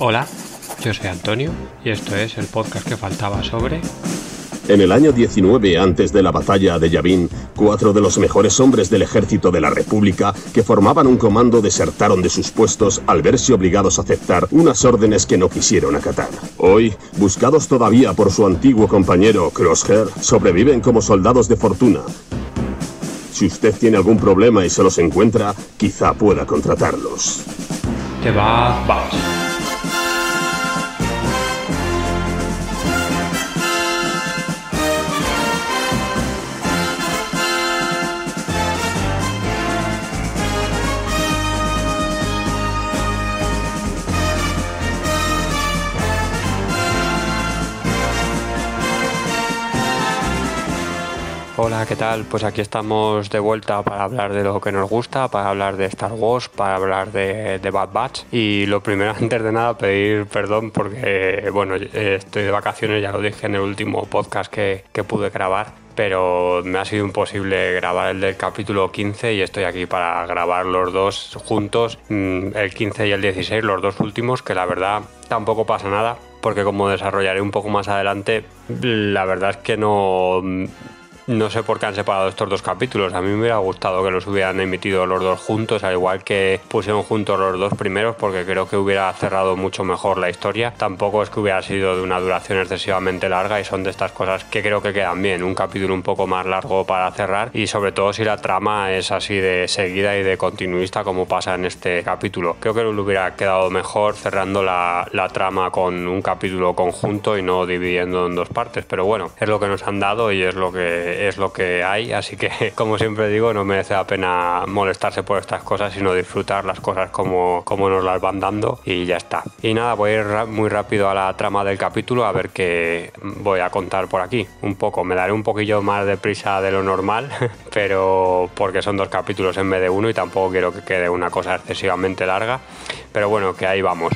Hola, yo soy Antonio y esto es el podcast que faltaba sobre... En el año 19, antes de la batalla de Yavin, cuatro de los mejores hombres del ejército de la República que formaban un comando desertaron de sus puestos al verse obligados a aceptar unas órdenes que no quisieron acatar. Hoy, buscados todavía por su antiguo compañero Crosshair, sobreviven como soldados de fortuna. Si usted tiene algún problema y se los encuentra, quizá pueda contratarlos. Que va, vamos. Pues aquí estamos de vuelta para hablar de lo que nos gusta, para hablar de Star Wars, para hablar de, Bad Batch. Y lo primero, antes de nada, pedir perdón porque, bueno, estoy de vacaciones, ya lo dije en el último podcast que, que pude grabar pero me ha sido imposible grabar el del capítulo 15 y estoy aquí para grabar los dos juntos, mm, el 15 y el 16, los dos últimos, que la verdad tampoco pasa nada, porque como desarrollaré un poco más adelante, la verdad es que no no sé por qué han separado estos dos capítulos. A mí me hubiera gustado que los hubieran emitido los dos juntos, al igual que pusieron juntos los dos primeros, porque creo que hubiera cerrado mucho mejor la historia. Tampoco es que hubiera sido de una duración excesivamente larga y son de estas cosas que creo que quedan bien. Un capítulo un poco más largo para cerrar y sobre todo si la trama es así de seguida y de continuista como pasa en este capítulo. Creo que le hubiera quedado mejor cerrando la, la trama con un capítulo conjunto y no dividiendo en dos partes. Pero bueno, es lo que nos han dado y es lo que es lo que hay, así que como siempre digo, no merece la pena molestarse por estas cosas, sino disfrutar las cosas como, como nos las van dando y ya está. Y nada, voy a ir muy rápido a la trama del capítulo a ver qué voy a contar por aquí. Un poco, me daré un poquillo más de prisa de lo normal, pero porque son dos capítulos en vez de uno y tampoco quiero que quede una cosa excesivamente larga, pero bueno, que ahí vamos.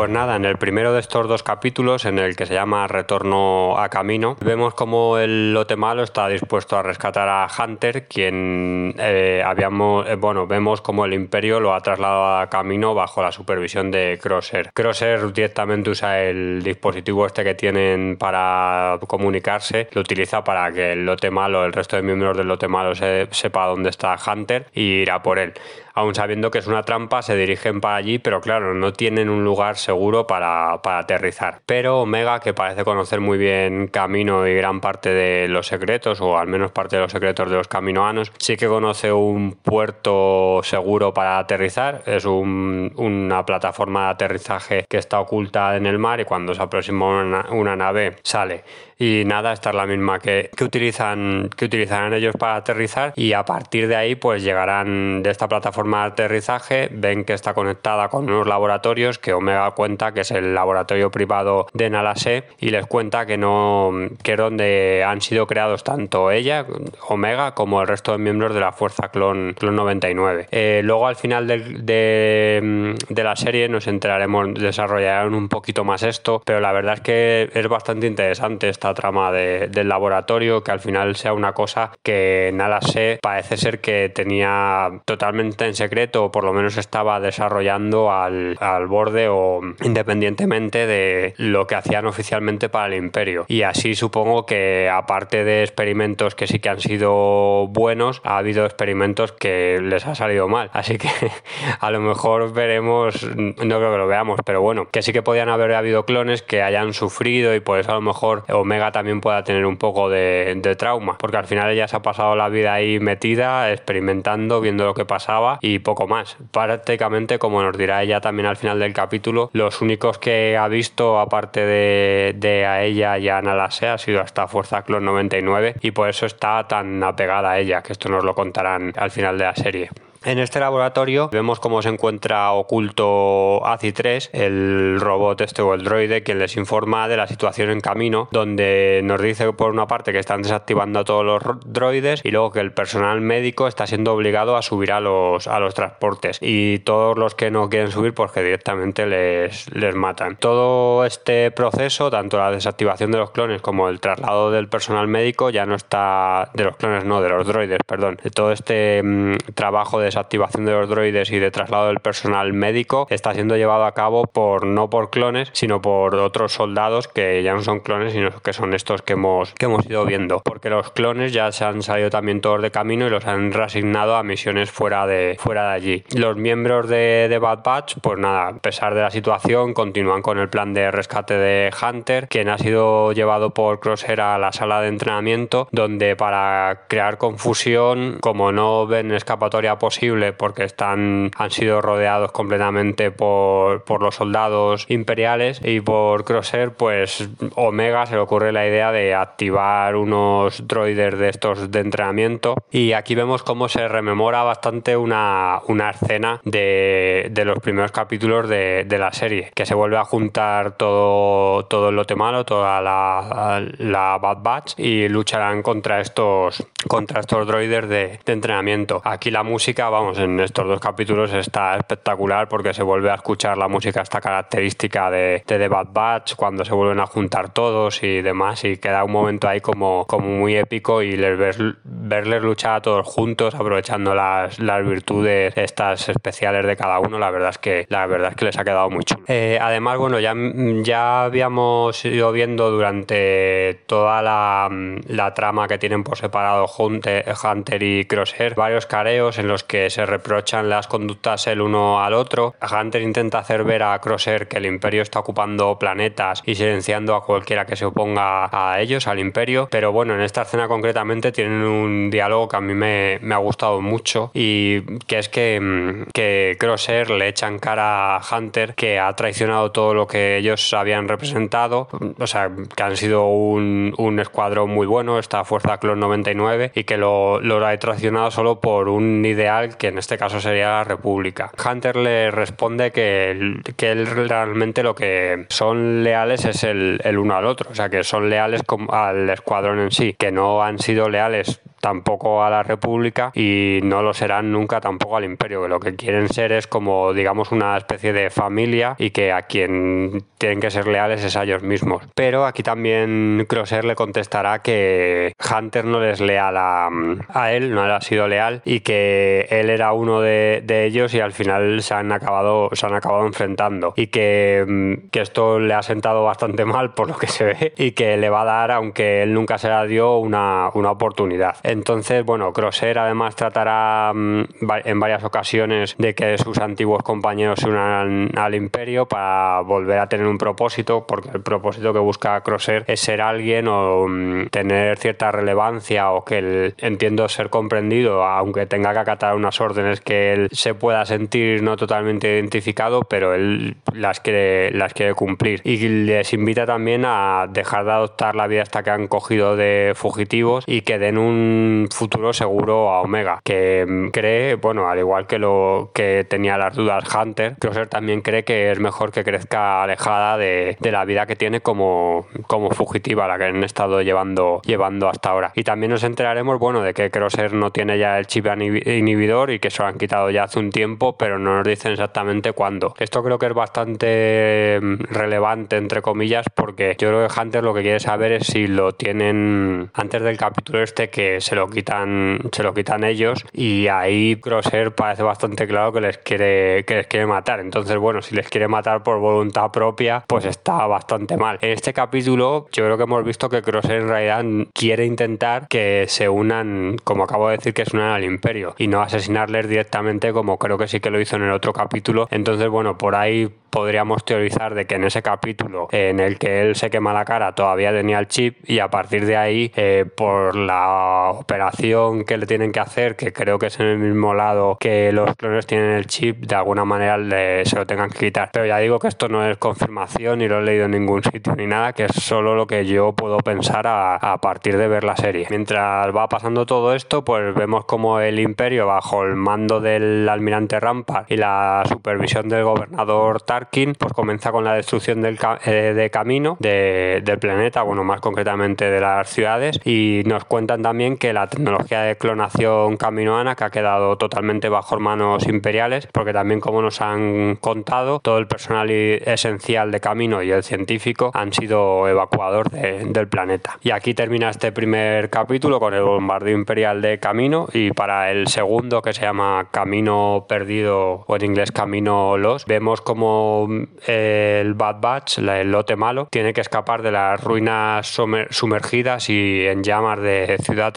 Pues nada, en el primero de estos dos capítulos, en el que se llama Retorno a Camino, vemos como el lote malo está dispuesto a rescatar a Hunter, quien eh, habíamos, eh, bueno, vemos como el Imperio lo ha trasladado a Camino bajo la supervisión de Crosser. Crosser directamente usa el dispositivo este que tienen para comunicarse, lo utiliza para que el lote malo, el resto de miembros del lote malo se, sepa dónde está Hunter y irá por él aún sabiendo que es una trampa, se dirigen para allí, pero claro, no tienen un lugar seguro para, aterrizar. Pero Omega, que parece conocer muy bien Camino y gran parte de los secretos, o al menos parte de los secretos de los caminoanos, sí que conoce un puerto seguro para aterrizar. Es una plataforma de aterrizaje que está oculta en el mar y cuando se aproxima una nave sale y nada, esta es la misma que, que, utilizan, que utilizarán ellos para aterrizar y a partir de ahí pues llegarán de esta plataforma de aterrizaje, ven que está conectada con unos laboratorios que Omega cuenta que es el laboratorio privado de Nalase y les cuenta que no que es donde han sido creados tanto ella, Omega, como el resto de miembros de la Fuerza Clon, Clon 99. Eh, luego al final de, de, de, la serie nos enteraremos, desarrollarán un poquito más esto, pero la verdad es que es bastante interesante esta trama del laboratorio, que al final sea una cosa que nada sé, parece ser que tenía totalmente en secreto, o por lo menos estaba desarrollando al, al borde o independientemente de lo que hacían oficialmente para el imperio. Y así supongo que aparte de experimentos que sí que han sido buenos, ha habido experimentos que les ha salido mal. Así que a lo mejor veremos, no creo que lo veamos, pero bueno, que sí que podían haber habido clones que hayan sufrido y por eso a lo mejor Omega también pueda tener un poco de, trauma, porque al final ella se ha pasado la vida ahí metida, experimentando, viendo lo que pasaba y poco más. Prácticamente, como nos dirá ella también al final del capítulo, los únicos que ha visto, aparte de, a ella y a Ana Lase, ha sido hasta Fuerza Clon 99 y por eso está tan apegada a ella, que esto nos lo contarán al final de la serie. En este laboratorio vemos cómo se encuentra oculto ACI-3, el robot este o el droide que les informa de la situación en camino, donde nos dice por una parte que están desactivando a todos los droides y luego que el personal médico está siendo obligado a subir a los, a los transportes y todos los que no quieren subir pues que directamente les, les matan. Todo este proceso, tanto la desactivación de los clones como el traslado del personal médico ya no está, de los clones no, de los droides, perdón, de todo este mm, trabajo de desactivación de los droides y de traslado del personal médico está siendo llevado a cabo por no por clones, sino por otros soldados que ya no son clones, sino que son estos que hemos, que hemos ido viendo. Porque los clones ya se han salido también todos de camino y los han reasignado a misiones fuera de, fuera de allí. Los miembros de, de Bad Batch, pues nada, a pesar de la situación, continúan con el plan de rescate de Hunter, quien ha sido llevado por Crosshair a la sala de entrenamiento, donde para crear confusión, como no ven escapatoria posible porque están, han sido rodeados completamente por, por los soldados imperiales y por Crosshair, pues Omega se le ocurre la idea de activar unos droides de estos de entrenamiento y aquí vemos cómo se rememora bastante una, una escena de, de los primeros capítulos de, de, la serie, que se vuelve a juntar todo, todo el lote malo, toda la, la Bad Batch y lucharán contra estos, contra estos droides de, de entrenamiento. Aquí la música, vamos, en estos dos capítulos está espectacular porque se vuelve a escuchar la música, esta característica de, de The Bad Batch, cuando se vuelven a juntar todos y demás, y queda un momento ahí como, como muy épico y les verles luchar a todos juntos, aprovechando las, las virtudes estas especiales de cada uno, la verdad es que, la verdad es que les ha quedado mucho. Eh, además, bueno, ya, ya habíamos ido viendo durante toda la, la trama que tienen por separado Hunter, Hunter y Crosshair varios careos en los que se reprochan las conductas el uno al otro. Hunter intenta hacer ver a Crosshair que el imperio está ocupando planetas y silenciando a cualquiera que se oponga a ellos, al imperio, pero bueno, en esta escena concretamente tienen un diálogo que a mí me, me ha gustado mucho y que es que, que Crosshair le echa en cara a Hunter que ha traicionado todo lo que ellos habían representado, o sea, que han sido un, un escuadrón muy bueno, esta Fuerza Clon 99, y que lo, lo ha traicionado solo por un ideal que en este caso sería la República. Hunter le responde que, que él realmente lo que son leales es el, el uno al otro, o sea, que son leales al escuadrón en sí, que no han sido leales tampoco a la República y no lo serán nunca tampoco al Imperio, que lo que quieren ser es como digamos una especie de familia y que a quien tienen que ser leales es a ellos mismos. Pero aquí también Crosshair le contestará que Hunter no les leal a, a él, no le ha sido leal y que él era uno de, de, ellos y al final se han acabado, se han acabado enfrentando y que, que esto le ha sentado bastante mal por lo que se ve y que le va a dar, aunque él nunca se la dio, una, una oportunidad. Entonces, bueno, Crosshair además tratará mm, en varias ocasiones de que sus antiguos compañeros se unan al imperio para volver a tener un propósito, porque el propósito que busca Crosshair es ser alguien o mm, tener cierta relevancia o que él entiendo ser comprendido, aunque tenga que acatar unas órdenes que él se pueda sentir no totalmente identificado, pero él las quiere, las quiere cumplir. Y les invita también a dejar de adoptar la vida hasta que han cogido de fugitivos y que den un futuro seguro a Omega, que mm, cree, bueno, al igual que lo que tenía las dudas Hunter, Crosser también cree que es mejor que crezca alejada de, de, la vida que tiene como, como fugitiva, la que han estado llevando, llevando hasta ahora. Y también nos enteraremos, bueno, de que Crosser no tiene ya el chip inhibidor y que se lo han quitado ya hace un tiempo, pero no nos dicen exactamente cuándo. Esto creo que es bastante mm, relevante, entre comillas, porque yo creo que Hunter lo que quiere saber es si lo tienen antes del capítulo este que se lo quitan, se lo quitan ellos y ahí Crosshair parece bastante claro que les quiere, que les quiere matar. Entonces, bueno, si les quiere matar por voluntad propia, pues está bastante mal. En este capítulo, yo creo que hemos visto que Crosshair en realidad quiere intentar que se unan, como acabo de decir, que se unan al imperio y no asesinarles directamente como creo que sí que lo hizo en el otro capítulo. Entonces, bueno, por ahí podríamos teorizar de que en ese capítulo en el que él se quema la cara todavía tenía el chip y a partir de ahí eh, por la operación que le tienen que hacer que creo que es en el mismo lado que los clones tienen el chip de alguna manera le, se lo tengan que quitar. Pero ya digo que esto no es confirmación ni lo he leído en ningún sitio ni nada que es solo lo que yo puedo pensar a, partir de ver la serie. Mientras va pasando todo esto pues vemos como el imperio bajo el mando del almirante Rampart y la supervisión del gobernador Tar pues comienza con la destrucción del eh, de camino de, del planeta, bueno, más concretamente de las ciudades, y nos cuentan también que que la tecnología de clonación caminoana que ha quedado totalmente bajo manos imperiales, porque también como nos han contado, todo el personal esencial de camino y el científico han sido evacuados del planeta. Y aquí termina este primer capítulo con el bombardeo imperial de camino y para el segundo que se llama Camino Perdido o en inglés Camino Los, vemos como eh, el Bad Batch, el lote malo, tiene que escapar de las ruinas sumergidas y en llamas de Ciudad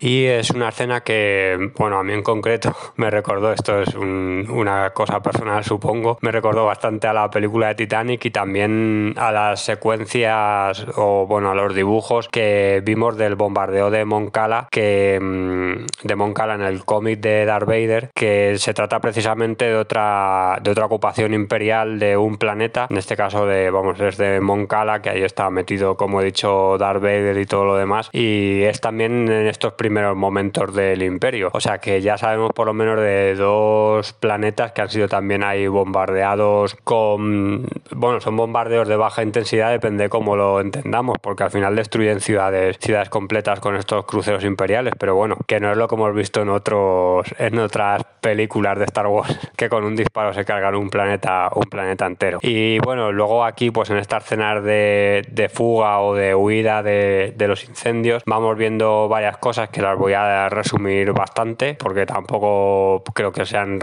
Y es una escena que, bueno, a mí en concreto me recordó, esto es una cosa personal supongo, me recordó bastante a la película de Titanic y también a las secuencias o bueno, a los dibujos que vimos del bombardeo de Moncala, que mm, de Moncala en el cómic de Darth Vader, que se trata precisamente de otra de otra ocupación imperial de un planeta, en este caso de vamos, es de Moncala, que ahí está metido como he dicho Darth Vader y todo lo demás. Y es también en estos primeros momentos del imperio, o sea que ya sabemos por lo menos de dos planetas que han sido también ahí bombardeados con bueno, son bombardeos de baja intensidad, depende cómo lo entendamos, porque al final destruyen ciudades, ciudades completas con estos cruceros imperiales, pero bueno, que no es lo que hemos visto en otros, en otras películas de Star Wars, que con un disparo se cargan un planeta, un planeta entero. Y bueno, luego aquí, pues en estas escenas de, fuga o de huida de, los incendios, vamos viendo varias cosas que las voy a resumir bastante, porque tampoco creo que sean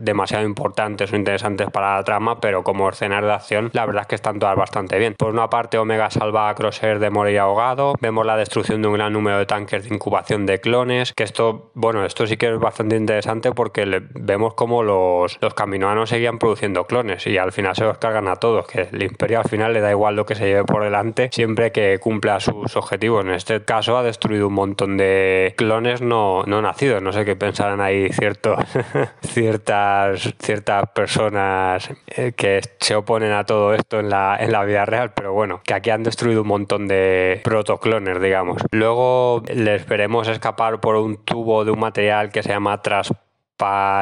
demasiado importantes o interesantes para la trama, pero como escenas de acción, la verdad es que están todas bastante bien. Por una parte, Omega salva a Crosser de morir ahogado, vemos la destrucción de un gran número de tanques de incubación de clones, que esto, bueno, esto sí que es bastante interesante porque vemos como los, los caminoanos seguían produciendo clones y al final se los cargan a todos, que el imperio al final le da igual lo que se lleve por delante, siempre que cumpla sus objetivos. En este caso ha destruido un montón de clones no, no nacidos, no sé qué pensarán ahí ciertos, ciertas, ciertas personas eh, que se oponen a todo esto en la, en la vida real, pero bueno, que aquí han destruido un montón de protoclones, digamos. Luego les veremos escapar por un tubo de un material que se llama tras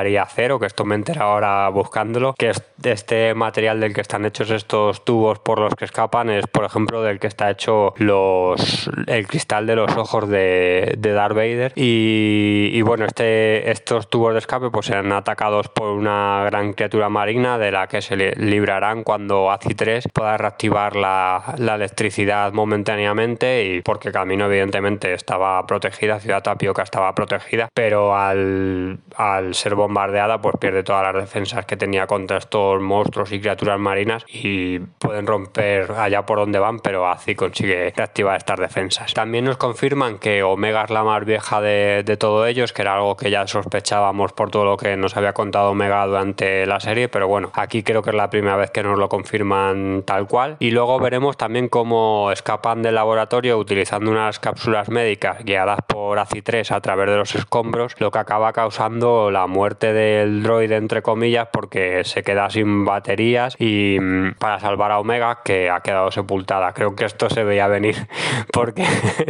y acero, que esto me entera ahora buscándolo, que es este material del que están hechos estos tubos por los que escapan es, por ejemplo, del que está hecho los el cristal de los ojos de, Darth Vader. Y, bueno, este, estos tubos de escape pues serán atacados por una gran criatura marina de la que se librarán cuando ACI 3 pueda reactivar la, la electricidad momentáneamente y porque Camino evidentemente estaba protegida, Ciudad Tapioca estaba protegida, pero al, al ser bombardeada, pues pierde todas las defensas que tenía contra estos monstruos y criaturas marinas y pueden romper allá por donde van, pero así consigue reactivar estas defensas. También nos confirman que Omega es la más vieja de, de todo ellos, que era algo que ya sospechábamos por todo lo que nos había contado Omega durante la serie, pero bueno, aquí creo que es la primera vez que nos lo confirman tal cual. Y luego veremos también cómo escapan del laboratorio utilizando unas cápsulas médicas guiadas por ACI-3 a través de los escombros, lo que acaba causando la muerte del droide, entre comillas, porque se queda sin baterías y mm, para salvar a Omega, que ha quedado sepultada. Creo que esto se veía venir porque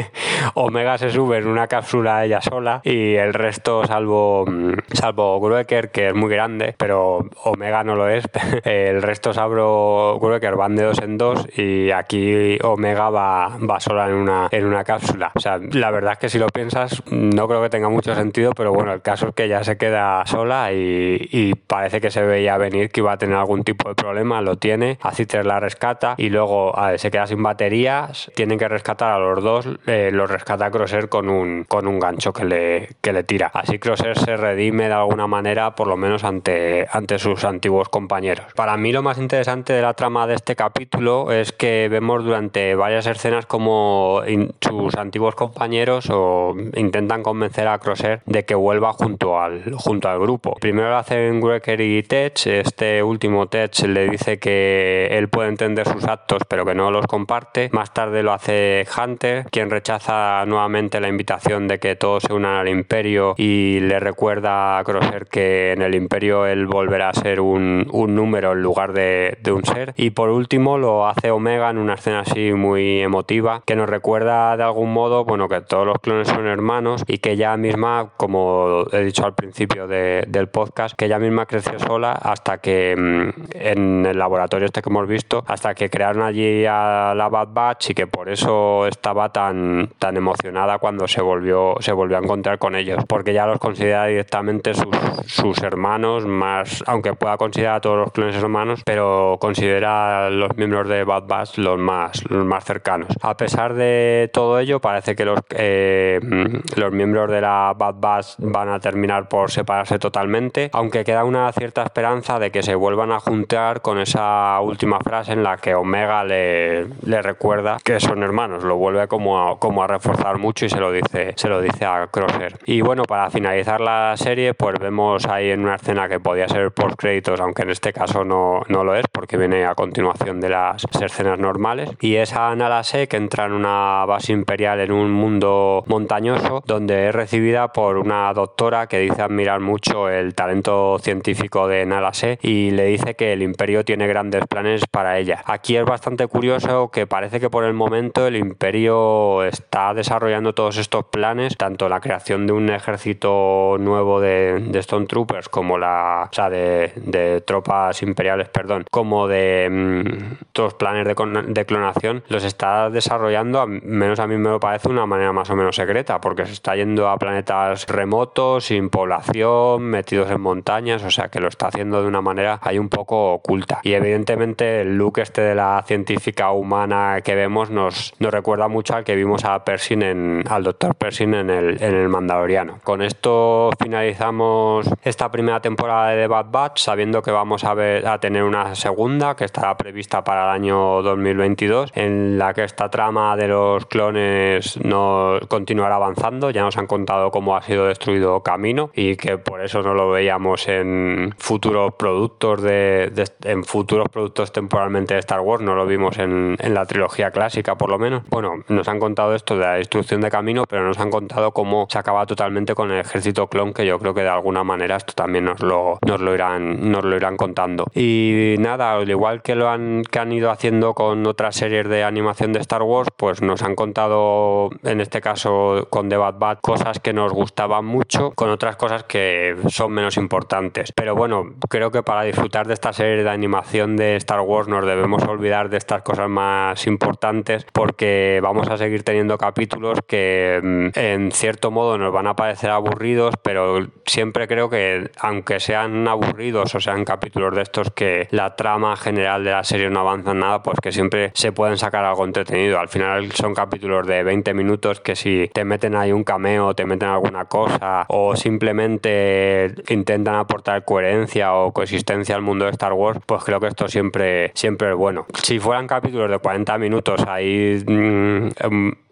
Omega se sube en una cápsula ella sola y el resto, salvo, mm, salvo Grueker, que es muy grande, pero Omega no lo es, el resto, salvo Grueker, van de dos en dos y aquí Omega va, va sola en una, en una cápsula. O sea, la verdad es que si lo piensas, no creo que tenga mucho sentido, pero bueno, el caso es que ya se queda sola y, parece que se veía venir que iba a tener algún tipo de problema, lo tiene, Acitres la rescata y luego se queda sin baterías, tienen que rescatar a los dos, eh, los rescata Crosser con un, con un gancho que le, que le tira. Así Crosser se redime de alguna manera, por lo menos ante, ante sus antiguos compañeros. Para mí lo más interesante de la trama de este capítulo es que vemos durante varias escenas como sus antiguos compañeros o intentan convencer a Crosser de que vuelva junto al, junto al grupo. Primero hacen Greker y Tech. Este último Tech le dice que él puede entender sus actos pero que no los comparte. Más tarde lo hace Hunter, quien rechaza nuevamente la invitación de que todos se unan al imperio y le recuerda a Crosser que en el imperio él volverá a ser un, un número en lugar de, de un ser. Y por último lo hace Omega en una escena así muy emotiva que nos recuerda de algún modo bueno que todos los clones son hermanos y que ella misma como he dicho al principio principio del podcast, que ella misma creció sola hasta que mm, en el laboratorio este que hemos visto, hasta que crearon allí a la Bad Batch y que por eso estaba tan, tan emocionada cuando se volvió, se volvió a encontrar con ellos, porque ya los considera directamente sus, sus hermanos, más, aunque pueda considerar a todos los clones hermanos, pero considera a los miembros de Bad Batch los más, los más cercanos. A pesar de todo ello, parece que los, eh, los miembros de la Bad Batch van a terminar por separarse totalmente, aunque queda una cierta esperanza de que se vuelvan a juntar con esa última frase en la que Omega le, le recuerda que son hermanos, lo vuelve como a, como a reforzar mucho y se lo dice, se lo dice a Crosser. Y bueno, para finalizar la serie, pues vemos ahí en una escena que podía ser post créditos, aunque en este caso no, no lo es, porque viene a continuación de las escenas normales. Y es a Nalase que entra en una base imperial en un mundo montañoso, donde es recibida por una doctora que dice admirar mucho el talento científico de Nalase y le dice que el imperio tiene grandes planes para ella. Aquí es bastante curioso que parece que por el momento el imperio está desarrollando todos estos planes, tanto la creación de un ejército nuevo de, de Stone Troopers como la, o sea, de, tropas imperiales, perdón, como de mm, todos planes de, de, clonación, los está desarrollando, menos a mí me lo parece, de una manera más o menos secreta, porque se está yendo a planetas remotos, sin población, metidos en montañas, o sea que lo está haciendo de una manera ahí un poco oculta. Y evidentemente el look este de la científica humana que vemos nos, nos recuerda mucho al que vimos a Pershing en, al doctor Pershing en el, en el Mandaloriano. Con esto finalizamos esta primera temporada de The Bad Batch, sabiendo que vamos a, ver, a tener una segunda que estará prevista para el año 2022, en la que esta trama de los clones no continuará avanzando. Ya nos han contado cómo ha sido destruido Camino y que por eso no lo veíamos en futuros productos de, en futuros productos temporalmente de Star Wars, no lo vimos en, en, la trilogía clásica por lo menos. Bueno, nos han contado esto de la destrucción de Camino, pero nos han contado cómo se acaba totalmente con el ejército clon, que yo creo que de alguna manera esto también nos lo, nos lo, irán, nos lo irán contando. Y nada, al igual que lo han, que han ido haciendo con otras series de animación de Star Wars, pues nos han contado, en este caso con The Bad Bad, cosas que nos gustaban mucho, con otras cosas que son menos importantes. Pero bueno, creo que para disfrutar de esta serie de animación de Star Wars nos debemos olvidar de estas cosas más importantes porque vamos a seguir teniendo capítulos que mm, en cierto modo nos van a parecer aburridos, pero siempre creo que aunque sean aburridos o sean capítulos de estos que la trama general de la serie no avanza en nada, pues que siempre se pueden sacar algo entretenido. Al final son capítulos de 20 minutos que si te meten ahí un cameo, te meten alguna cosa o simplemente intentan aportar coherencia o coexistencia al mundo de Star Wars, pues creo que esto siempre, siempre es bueno. Si fueran capítulos de 40 minutos ahí mmm,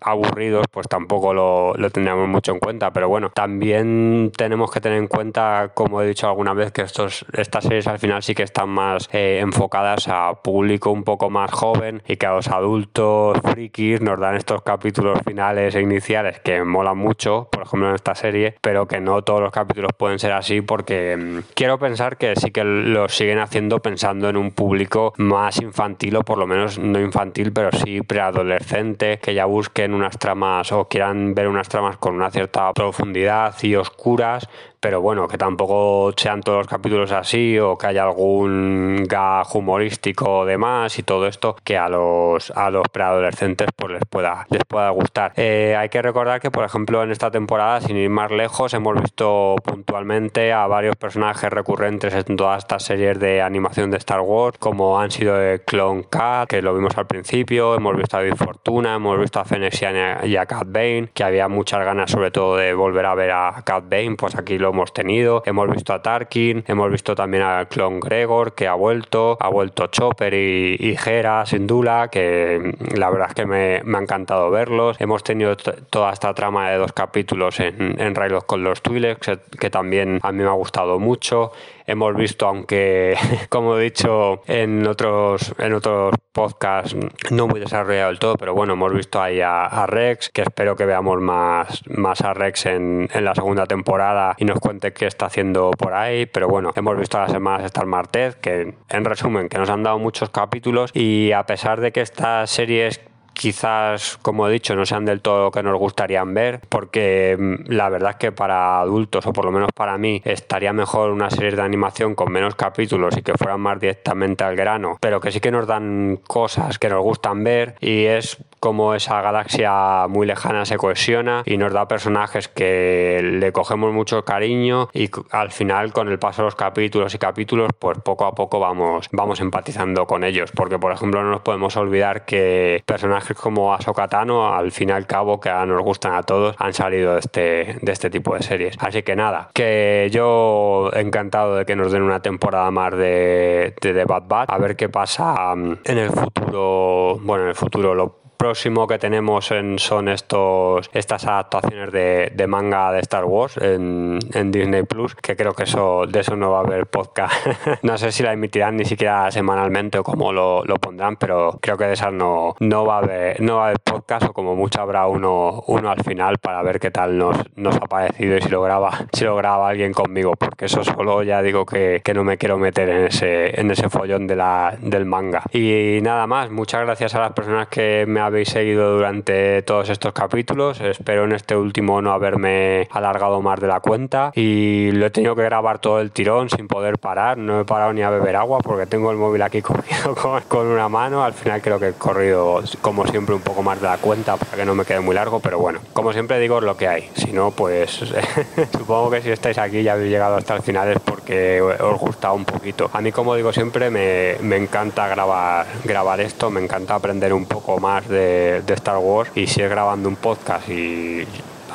aburridos, pues tampoco lo, lo tendríamos mucho en cuenta. Pero bueno, también tenemos que tener en cuenta, como he dicho alguna vez, que estos, estas series al final sí que están más eh, enfocadas a público un poco más joven y que a los adultos frikis nos dan estos capítulos finales e iniciales que molan mucho, por ejemplo en esta serie, pero que no todos los capítulos pueden ser así porque mmm, quiero pensar que sí que lo siguen haciendo pensando en un público más infantil o por lo menos no infantil, pero sí preadolescente, que ya busquen unas tramas o quieran ver unas tramas con una cierta profundidad y oscuras pero bueno, que tampoco sean todos los capítulos así o que haya algún gag humorístico de más y todo esto que a los, a los preadolescentes pues les pueda, les pueda gustar. Eh, hay que recordar que, por ejemplo, en esta temporada, sin ir más lejos, hemos visto puntualmente a varios personajes recurrentes en todas estas series de animación de Star Wars, como han sido el Clone Cat, que lo vimos al principio, hemos visto a Big Fortuna, hemos visto a Fenesian y a Cat Bane, que había muchas ganas sobre todo de volver a ver a Cat Bane, pues aquí lo hemos tenido. Hemos visto a Tarkin, hemos visto también al clon Gregor que ha vuelto, ha vuelto Chopper y, y Hera, Sindula, que la verdad es que me, me ha encantado verlos. Hemos tenido toda esta trama de dos capítulos en, en Raylos con los Twi'leks, que también a mí me ha gustado mucho hemos visto, aunque como he dicho en otros, en otros podcasts, no muy desarrollado del todo, pero bueno, hemos visto ahí a, Rex, que espero que veamos más, más a Rex en, en, la segunda temporada y nos cuente qué está haciendo por ahí, pero bueno, hemos visto a las semanas Star Martez, que en resumen, que nos han dado muchos capítulos y a pesar de que estas series quizás, como he dicho, no sean del todo lo que nos gustarían ver, porque mm, la verdad es que para adultos, o por lo menos para mí, estaría mejor una serie de animación con menos capítulos y que fueran más directamente al grano, pero que sí que nos dan cosas que nos gustan ver y es como esa galaxia muy lejana se cohesiona y nos da personajes que le cogemos mucho cariño y al final con el paso de los capítulos y capítulos pues poco a poco vamos, vamos empatizando con ellos. Porque por ejemplo no nos podemos olvidar que personajes como Ahsoka Tano al fin y al cabo que nos gustan a todos han salido de este, de este tipo de series. Así que nada que yo encantado de que nos den una temporada más de, de Bad Bad a ver qué pasa mm, en el futuro bueno en el futuro lo próximo que tenemos en, son estos estas adaptaciones de, manga de Star Wars en, Disney Plus, que creo que eso de eso no va a haber podcast. no sé si la emitirán ni siquiera semanalmente o cómo lo, lo, pondrán, pero creo que de esas no, no va a haber, no va a haber podcast o como mucho habrá uno, uno al final para ver qué tal nos, nos ha parecido y si lo graba, si lo graba alguien conmigo, porque eso solo ya digo que, que no me quiero meter en ese, en ese follón de la, del manga. Y nada más, muchas gracias a las personas que me habéis seguido durante todos estos capítulos. Espero en este último no haberme alargado más de la cuenta y lo he tenido que grabar todo el tirón sin poder parar. No he parado ni a beber agua porque tengo el móvil aquí cogido con, con una mano. Al final creo que he corrido como siempre un poco más de la cuenta para que no me quede muy largo, pero bueno, como siempre digo es lo que hay. Si no, pues supongo que si estáis aquí ya habéis llegado hasta el final es porque os gusta un poquito. A mí, como digo siempre, me, me encanta grabar, grabar esto, me encanta aprender un poco más de de, Star Wars y sigue grabando un podcast y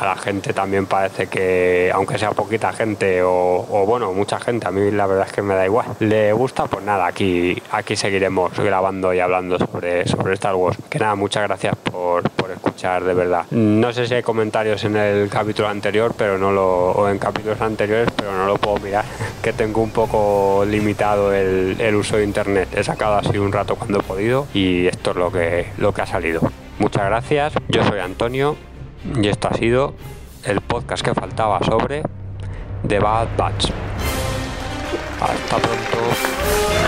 a la gente también parece que, aunque sea poquita gente o, bueno, mucha gente, a mí la verdad es que me da igual, le gusta, pues nada, aquí, aquí seguiremos grabando y hablando sobre, sobre Star Wars. Que nada, muchas gracias por, por escuchar, de verdad. No sé si hay comentarios en el capítulo anterior, pero no lo, o en capítulos anteriores, pero no lo puedo mirar, que tengo un poco limitado el, el uso de internet. He sacado así un rato cuando he podido y esto es lo que, lo que ha salido. Muchas gracias, yo soy Antonio y esto ha sido el podcast que faltaba sobre The Bad Batch. Hasta pronto.